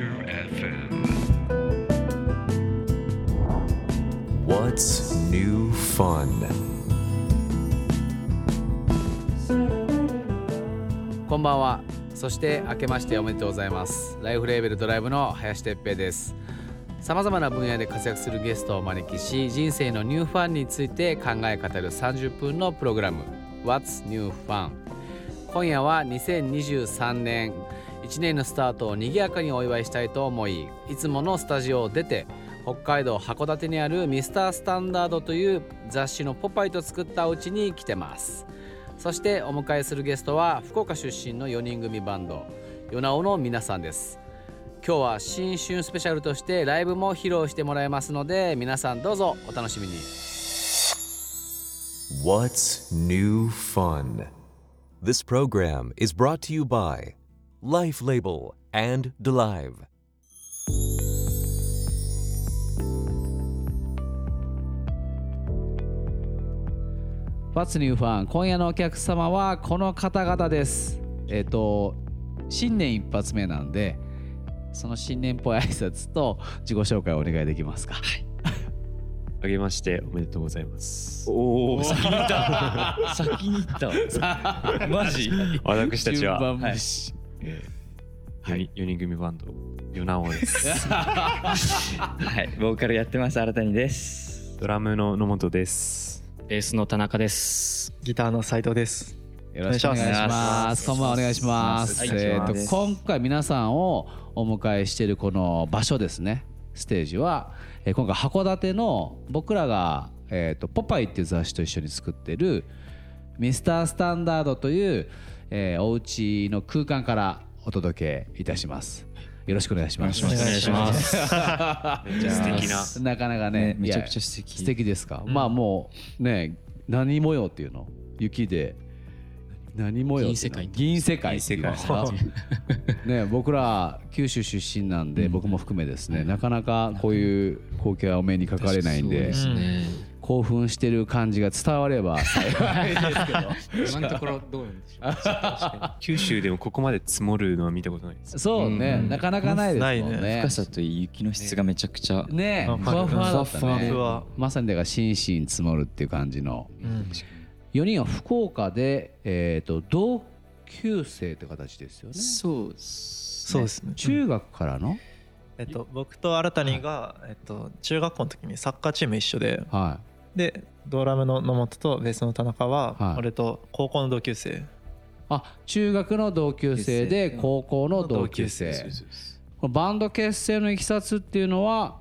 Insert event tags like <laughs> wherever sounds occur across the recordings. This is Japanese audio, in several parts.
FM. What's new fun? こんばんは。そして明けましておめでとうございます。ライフレーベルドライブの林哲平です。さまざまな分野で活躍するゲストをお招きし人生のニューファンについて考え語る30分のプログラム。What's New Fun? 今夜は2023年1年のスタートを賑やかにお祝いしたいと思いいつものスタジオを出て北海道函館にあるミスタースタンダードという雑誌のポパイと作ったお家に来てます。そしてお迎えするゲストは福岡出身の4人組バンドヨナオの皆さんです。今日は新春スペシャルとしてライブも披露してもらいますので皆さんどうぞお楽しみに。What's new fun? This program is brought to you by Life Label and Delive. バツニューファン今夜のお客様はこの方々ですえっ、と新年一発目なんでその新年っぽい挨拶と自己紹介をお願いできますかあげましておめでとうございます。おお、先に行った。<laughs> 先に行った。<laughs> マジ？私たちは、順番はい無視4人四人組バンド、ヨナオです。<laughs> はい、ボーカルやってます。新谷です。ドラムの野本です。ベースの田中です。ギターの斉藤です。よろしくお願いしますす。こんばんはお願いします。はいえっ、と今回皆さんをお迎えしているこの場所ですね。ステージは、えー今回函館の僕らがえっ、とポパイっていう雑誌と一緒に作ってるミスタースタンダードという、えーお家の空間からお届けいたします。よろしくお願いします。お願いします。素敵な。なかなかねねめちゃくちゃ素敵。素敵ですか、まあもうね何模様っていうの？雪で。何模様っていうの？銀世界。っていうんですかね僕ら九州出身なんで、僕も含めですねなかなかこういう光景はお目にかかれないんで。そうですね。興奮してる感じが伝われば幸いですけど。今のところどうなんでしょう？九州でもここまで積もるのは見たことないです。そうね、なかなかないですもんないね。ね深さといい雪の質がめちゃくちゃ。ねあふわふわだったふわね。ふわまさにだから心身積もるっていう感じの。うん。4人は福岡で、えー、と同級生って形ですよね。そう。そうですね。中学からの、えっと僕と新谷がえっと中学校の時にサッカーチーム一緒で、はでドラムの野本とベースの田中は俺と高校の同級生。い、あ中学の同級生で高校の同級生。このバンド結成のいきさつっていうのは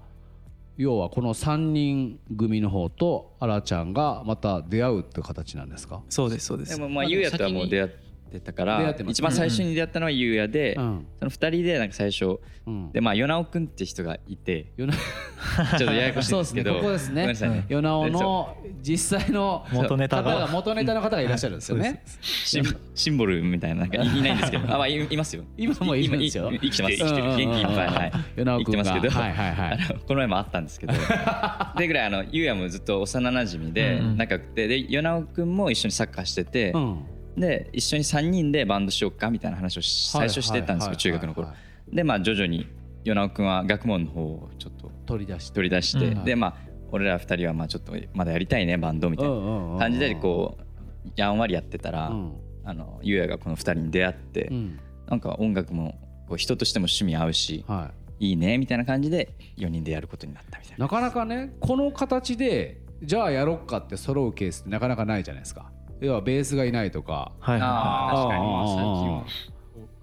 要はこの3人組の方とあらちゃんがまた出会うって形なんですか、そうですそうで。ですもまあゆうやとはもう出会ってたから一番最初に出会ったのはゆうやで、うん。その二人でなんか最初うん、でまあ与那くんって人がいて、<laughs> ちょっとややこしいんですけど、そうですね。ここですね。ごめんなさいね。ヨナオの実際の元ネタ方がが元ネタの方がいらっしゃるんですよね。シンシンボルみたいななんかいいないんですけど、あまあいいますよ。今もいるんですよ。生きてます。生きてるうん。うんうん元気いっぱい。はい。ヨナオ君が。生きてますけど、はいはいはい。この前もあったんですけど、<laughs> でぐらいあのゆうやもずっと幼馴染でうん。仲良くて、で与那くんも一緒にサッカーしてて、うんで一緒に3人でバンドしようかみたいな話をし最初してたんですよ、中学の頃。でまあ徐々に与那くんは学問の方をちょっと取り出して取り出して、うん。でまあ俺ら2人はまあちょっとまだやりたいねバンドみたいな感じでこうやんわりやってたら、うん。あのゆうやがこの2人に出会って、うん。なんか音楽もこう人としても趣味合うし、はい。いねみたいな感じで4人でやることになったみたいな。なかなかねこの形でじゃあやろっかって揃うケースってなかなかないじゃないですか要はベースがいないとか。はいはああ確かに。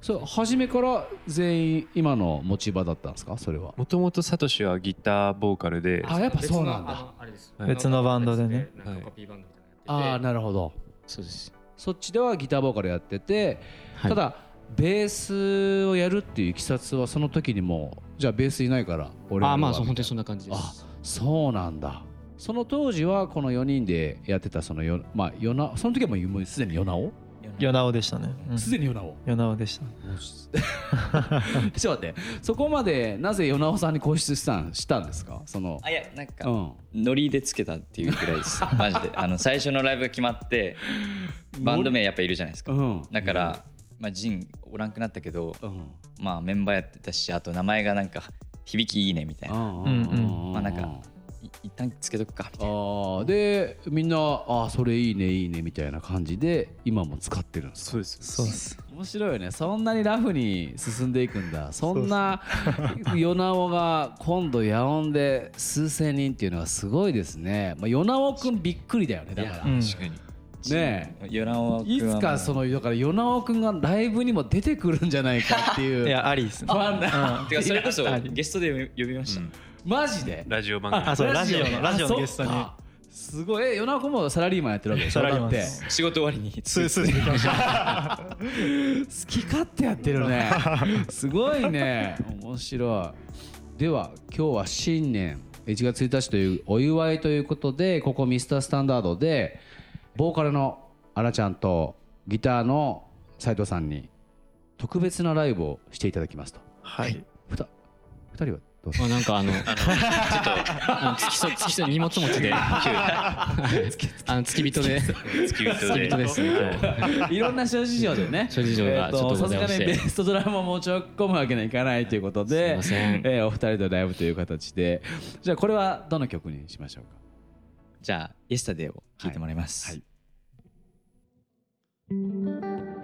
そう初めから全員今の持ち場だったんですか？それは。もともとサトシはギターボーカルで、あやっぱそうなんだ。別のバンドでね。ああなるほど。そうです。そっちではギターボーカルやってて、はい。ただベースをやるっていういきさつはその時にもうじゃあベースいないから俺ああまあそう本当にそんみな感じであす。そうなんだその当時はこの4人でやってたそのよまあよなその時はもうもうすでにヨナオい。与那尾でしたね。うん。すでにヨナオ与那尾でした。ちょっと待って。<laughs> そこまでなぜヨナオさんに固執したんしたんですか？そのあいやなんか、うん。ノリでつけたっていうくらいです。<laughs> マジで。あの最初のライブが決まってバンド名やっぱいるじゃないですか、うん。だからまあ、ジンおらんくなったけど、うん。まあ、メンバーやってたしあと名前がなんか響きいいねみたいな、うんうんまあなんかい一旦つけとくかみたいなあでみんなあそれいいねいいねみたいな感じで今も使ってるんですそうですそうです面白いよねそんなにラフに進んでいくんだそんな与那尾が今度野音で数千人っていうのはすごいですね、まあ、与那尾くんびっくりだよねだから確かにね与那尾えいつかそのだから与那尾くんがライブにも出てくるんじゃないかっていういやありですねファンだてかそれこそゲストで呼びました、うんマジで？ラジオ番組。あそうラジオ。のラジオのゲストに。すごい。え与那尾くんもサラリーマンやってるわけでしょ？サラリーマン。す仕事終わりに。スースーで行きました。好き勝手やってるね。すごいね。面白い。では今日は新年。1月1日というお祝いということでここミスタースタンダードでボーカルのあらちゃんとギターの斉藤さんに特別なライブをしていただきますと。はい。ふた二人は？まあなんかあの <laughs> ちょっとあの付き添い付き添い荷物持ちで。あの <laughs> 付き人で。付き人付きで人です。はい。いろんな諸事情でね。諸事情がちょっとさすがにベースとドラムを持ち込むわけにはいかないということですいません。えーお二人でライブという形で。じゃあこれはどの曲にしましょうか？じゃあ「イエスタデーを聴いてもらいます、はい。涙を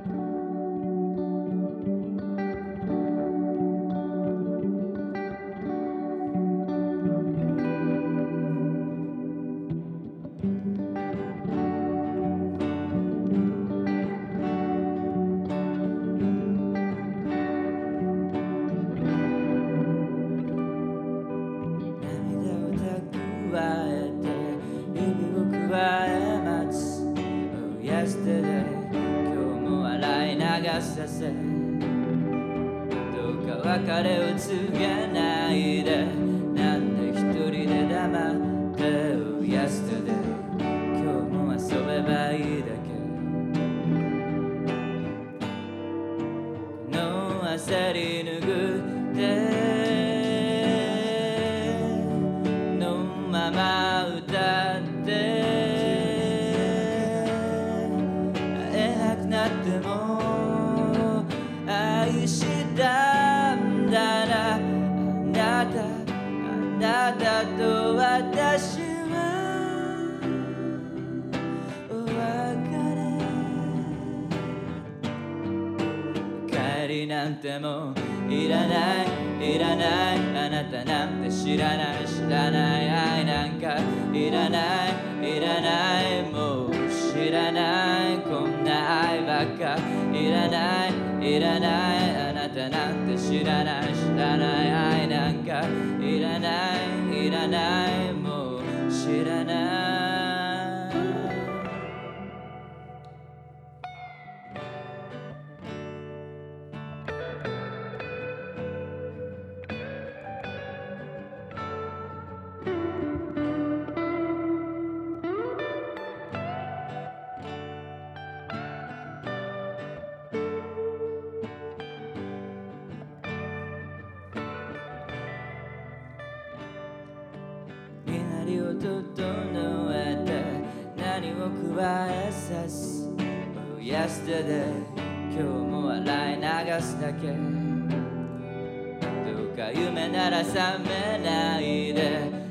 Yesterday 今日も笑い流させ。どうか別れを告げないで。なんで一人で黙って Oh yesterday 今日も遊べばいいだけ。この焦り拭りなんてもういらないいらないあなたなんて知らない知らない愛なんかいらないいらないもう知らないこんな愛ばっかいらないいらないあなたなんて知らない知らない愛なんかいらないいらないもう知らない僕は SS yesterday 今日も笑い流すだけ。どうか夢なら覚めないで。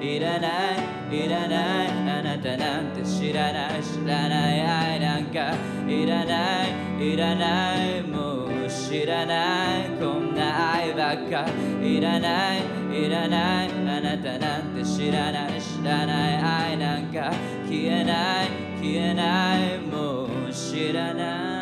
いらないいらないあなたなんて知らない知らない愛なんか。いらないいらないもう知らないこんな愛ばっか。いらないいらないあなたなんて知らない知らない愛なんか。消えない消えないもう知らない。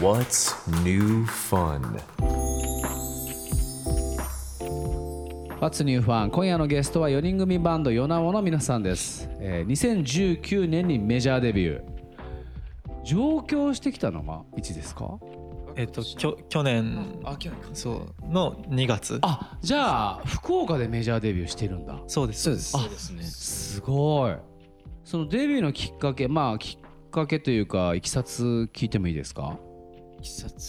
What's new fun? What's New Fun? 今夜のゲストは4人組バンドヨナオの皆さんです、えー2019年にメジャーデビュー。上京してきたのがいつですか？えっときょ去年。あ去年か。そう。の2月。あじゃあ福岡でメジャーデビューしてるんだ。そうです。そうです。あですね。すごい。そのデビューのきっかけまあきっかけというかいきさつ聞いてもいいですか？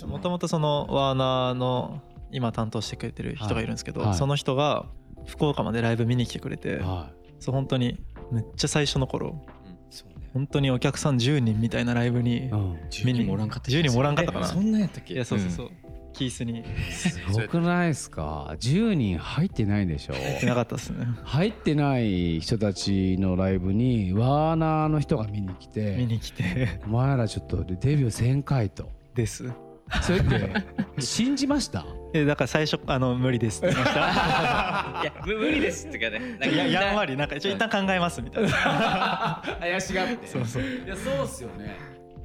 もともとそのワーナーの今担当してくれてる人がいるんですけど、はい。はい。その人が福岡までライブ見に来てくれて、はそう本当にめっちゃ最初の頃そうね。本当にお客さん10人みたいなライブにい、うん、見に10人もおらんかった10人もおらんかったかな。そんなんやったっけ？いやそうそうそう、キースに。すごくないですか？10人入ってないでしょ？いなかったですね。入ってない人たちのライブにワーナーの人が見に来見てに来て。お前らちょっとデビュー1000回とです。それって信じました？えだから最初あの無理ですって言いました。<laughs> いや無無理ですってかねなんかいややんわりなんかちょ一旦考えますみたいな。怪しがって。そうそう。いやそうっすよね。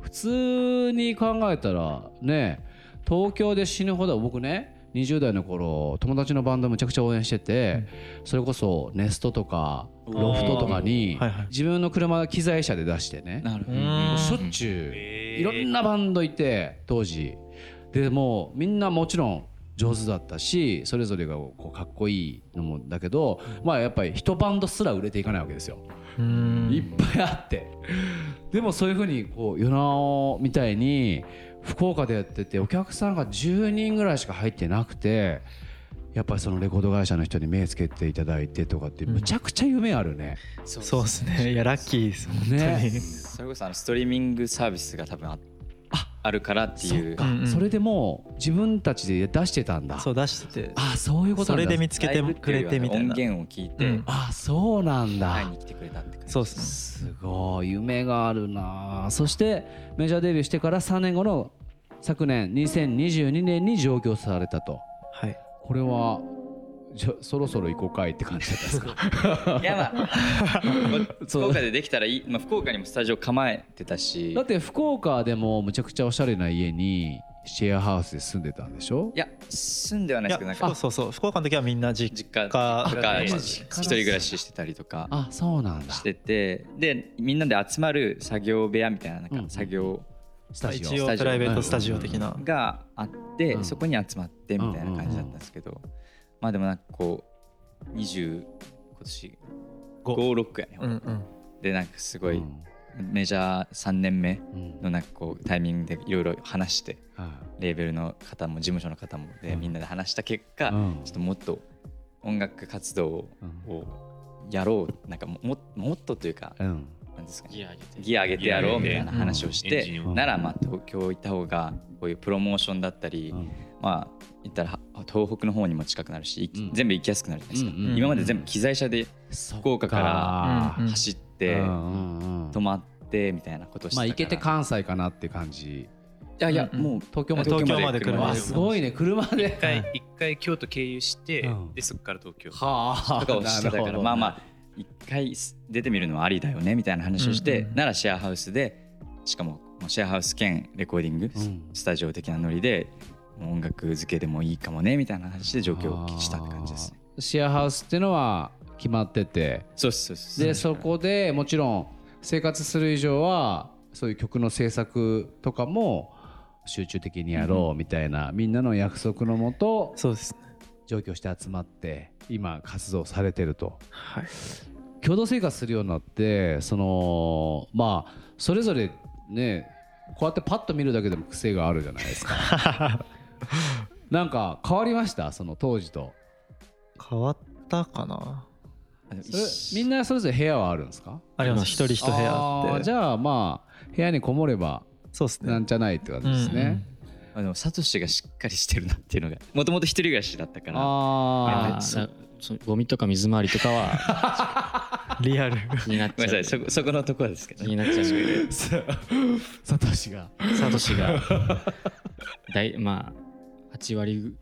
普通に考えたらね東京で死ぬほど僕ね20代の頃友達のバンドむちゃくちゃ応援してて、それこそネストとかロフトとかに自分の車機材車で出してね。しょっちゅういろんなバンドいて当時。でもうみんなもちろん上手だったしそれぞれがこうかっこいいのもだけどまあやっぱり一バンドすら売れていかないわけですよ。うん。いっぱいあって。でもそういうふうにこう与那尾みたいに福岡でやっててお客さんが10人ぐらいしか入ってなくてやっぱりそのレコード会社の人に目つけていただいてとかってむちゃくちゃ夢あるね。そうですね。いやラッキーです本当に、ね。それこそあのストリーミングサービスが多分ああるからっていう。そっか、うんうん。それでもう自分たちで出してたんだ。そう出してて。あそういうことなんだ。それで見つけてくれてみたいな。音源を聞いてうん。あそうなんだ。会いに来てくれたって感じそうですね。すごい夢があるな。そしてメジャーデビューしてから3年後の昨年2022年に上京されたと。はいこれはじゃそろそろ行こうかいって感じだったんですか？<laughs> いやまあ <laughs> 福岡でできたらいい、まあ、福岡にもスタジオ構えてたし。だって福岡でもむちゃくちゃおしゃれな家にシェアハウスで住んでたんでしょ？いや住んではないですけどなんかそうそう福岡の時はみんな実実家家とかで一人暮らししてたりとか。あそうなんだ。してて。でみんなで集まる作業部屋みたいななんかうん。作業スタジオ。一応プライベートスタジオ的な。があって、うん。そこに集まってみたいな感じだったんですけど、まあでもなんかこう20今年56やね、うんうん。でなんかすごいうん。メジャー3年目うんのなんかこうタイミングでいろいろ話してはレーベルの方も事務所の方もでみんなで話した結果、うん。ちょっともっと音楽活動うん。をやろうなんかもももっとというかいうんなんですかね。ギア上げて。ギア上げてやろうみたいな話をして、エンジンを。ならまあ東京行った方がこういうプロモーションだったり、うん。まあ言ったらは東北の方にも近くなるし、うん。全部行きやすくなるじゃないですか、うんうん今まで全部機材車で福岡からうんうん。走ってうんうんうん。泊まってみたいなことをしてまあ行けて関西かなって感じ。いやいや、うんうん。もう東京まで東京まで車。すごいね車で。一回一回京都経由して、うん。でそこから東京。はあ。とかをしてたからまあまあ一回出てみるのはありだよねみたいな話をして、うんうんならシェアハウスでしかもシェアハウス兼レコーディング、うん。スタジオ的なノリで音楽付けでもいいかもねみたいな話で上京したって感じですね。シェアハウスっていうのは決まってて。そうそうですでそこでもちろん生活する以上はそういう曲の制作とかも集中的にやろうみたいな、みんなの約束のもとそうですね上京して集まって今活動されてると。はい。共同生活するようになってそのまあそれぞれねこうやってパッと見るだけでも癖があるじゃないですか。<laughs> なんか変わりました？その当時と。変わったかな？みんなそれぞれ部屋はあるんですか？あります。一人一部屋あって。ーじゃあまあ部屋にこもればそうですね。なんじゃないって感じですね、あでもサトシがしっかりしてるなっていうのが <laughs> もともと一人暮らしだったから。ああゴミとか水回りとかは <laughs> リアル。気になっちゃう。ごめんなさいそこそこのところですけど。気になっちゃう。サトシが。サトシが。<laughs> 大まあ8割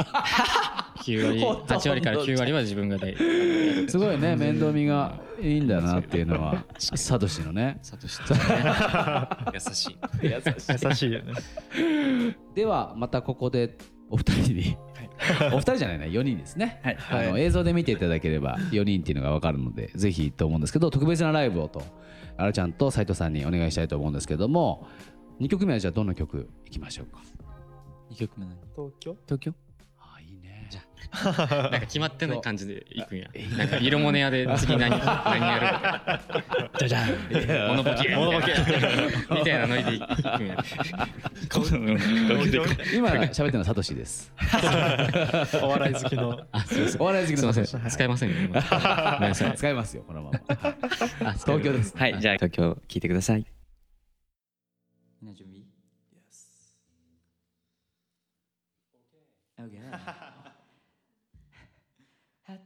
9割8割から9割は自分が大 <laughs> すごいね面倒見がいいんだなっていうのは。サトシのね。サトシ <laughs> 優しい。優しい。よね。ではまたここでお二人に、お二人じゃないな4人ですね、あの映像で見ていただければ4人っていうのが分かるのでぜひと思うんですけど特別なライブをとあらちゃんと斉藤さんにお願いしたいと思うんですけども2曲目はじゃあどの曲いきましょうか？2曲目何？東京？東京？<laughs> なんか決まってない感じでいくんや。なんか色物屋で次何何やるとか。<laughs> じゃじゃん。モノボケモノボケ <laughs> みたいなノリでいくんや。今喋ってるのはサトシです。お笑い好きの。あすいませんお笑い好きすいません。使えませんよ使いますよこのまま。あ東京です。はいじゃあ東京聞いてください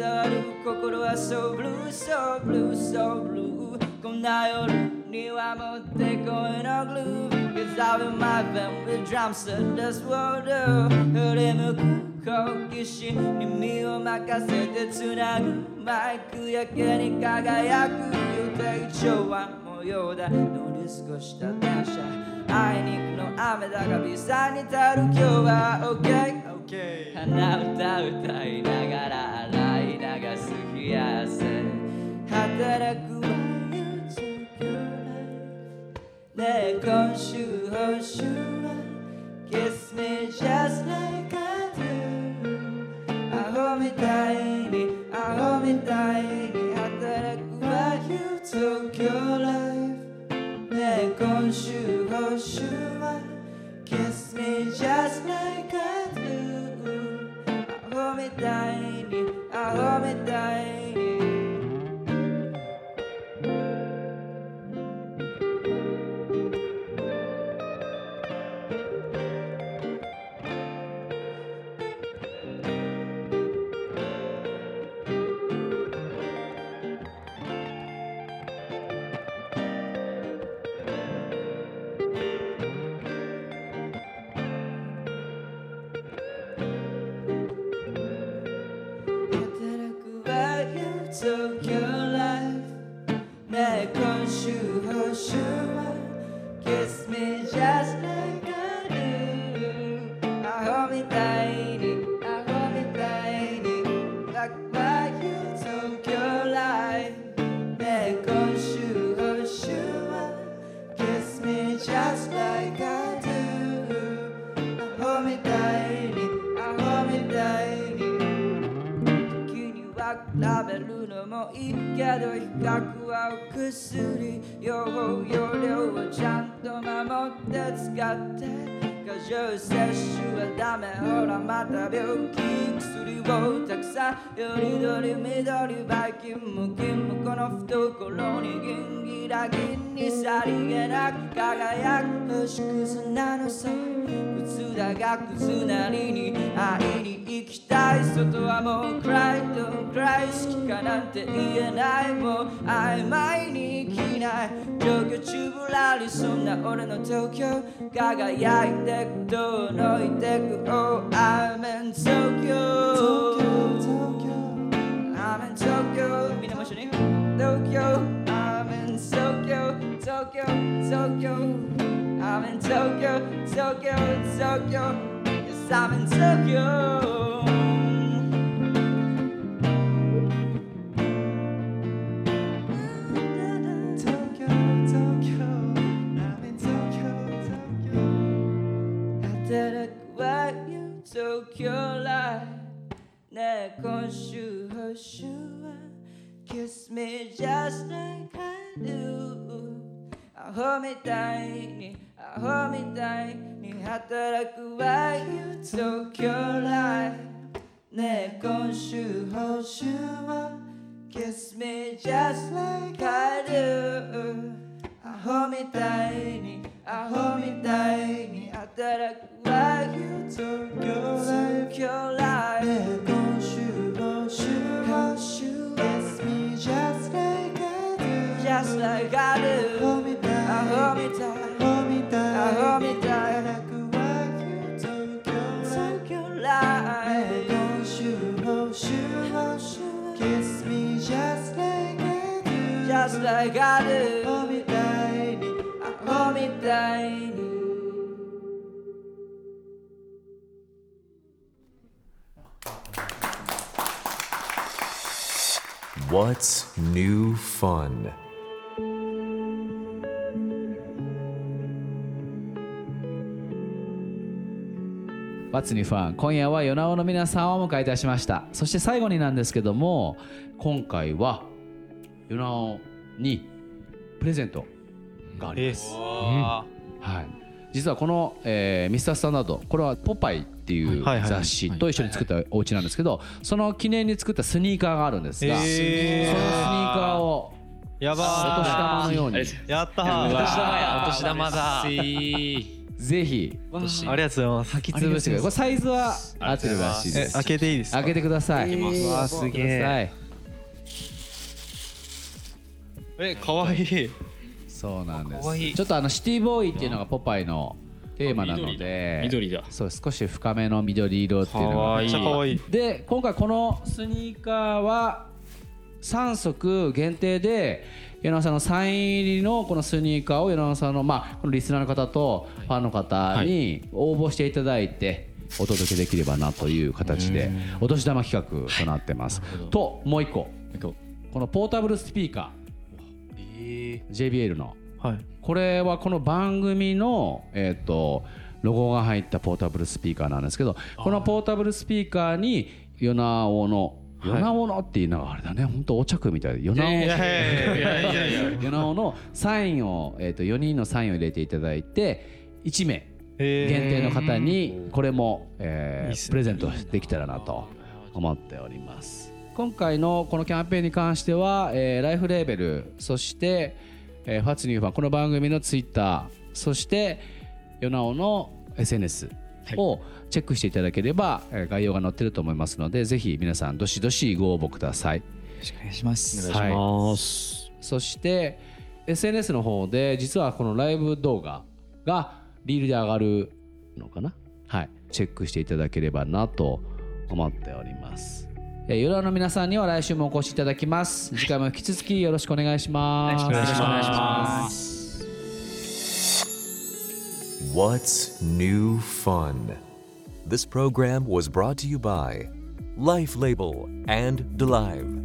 優しく触る心は So blue, so blue, so blue こんな夜にはもってこいのグルー Cause I'll be my band with drums and that's what I do 振り向く好奇心に身を任せてつなぐマイクやけに輝く予定調和模様だ乗り過ごした電車あいにくの雨だがビザに足る今日は OK 鼻歌歌いながら洗い流す冷や汗働くわよ東京ねえ今週報酬は Kiss me just like I do. アホみたいにアホみたいに働くわよ東京ライフねえ今週報酬は Kiss me just like I do. アホみたいにアホよ東京ライよりどり緑バイキンムキンムこの懐にギンギラギンにさりげなく輝く星屑なのさ靴だが靴なりに会いに行きたい外はもう暗いと暗い好きかなんて言えないもう曖昧に生きない状況中ぶらりそんな俺の東京輝いてく遠のいてく Oh I'm in Tokyo I'm in Tokyo. Minä mä. Tokyo. I'm in Tokyo. Tokyo. Tokyo. I'm in Tokyo. Tokyo. Tokyo. Yes, I'm in Tokyo. Tokyo light, 내 건슈. Tokyo 働くわよ東京ライねえ今週報酬は Kiss me just like I do. アホみたいにアホみたいに働くわよ東京ライねえ今週報酬は Kiss me just like I do. アホみたいにアホみたいに働くわよ東京ライフ just like I do Just like I do アホみたいアホみたいアホみたいアホみたい働くわよ東京ライフ今週今週今週 Kiss me just like I do Just like I do アホみたいにア What's new fun? What's New Fun? 今夜はヨナオの皆さんをお迎えいたしました。そして最後になんですけども今回はヨナオにプレゼントがあります、はい実はこの、えーミスタースタンダードこれは「ポパイ」っていう雑誌と一緒に作ったお家なんですけどその記念に作ったスニーカーがあるんですが、そのスニーカーをやばお年玉のように。やったおー。年玉やお年玉だ。ぜひ。ありがとうございます。履き潰してください。これサイズは合ってるらしいです。え開けていいですか？開けてください。うわすげええかわいいそうなんです。いい。ちょっとあのシティボーイっていうのがポパイのテーマなので、緑だ。そう少し深めの緑色っていうのが。めっちゃかわい。いで今回このスニーカーは3足限定で柳野さんのサイン入りのこのスニーカーを柳野さんのまあこのリスナーの方とファンの方に応募していただいてお届けできればなという形でお年玉企画となってます。ともう一個。このポータブルスピーカー JBL の。はい。これはこの番組の、えー、とロゴが入ったポータブルスピーカーなんですけどこのポータブルスピーカーにヨナオのヨナオのっていうのがあれだね本当お茶くみたいでヨナオいやいやいやいやヨナオのサインを、えー、と4人のサインを入れていただいて1名え限定の方にこれも、えープレゼントできたらなと思っております今回のこのキャンペーンに関しては、えーライフレーベルそして、えーファッツニューファンこの番組のツイッターそしてヨナオの SNS をチェックしていただければ、えー概要が載ってると思いますのでぜひ皆さんどしどしご応募ください。よろしくお願いします。お願いします、そして SNS の方で実はこのライブ動画がリールで上がるのかな？はい。チェックしていただければなと思っておりますえー夜の皆さんには来週もお越しいただきます次回も引き続きよろしくお願いしますよろしくお願いします What's new fun? This program was brought to you by Life Label and DeLive.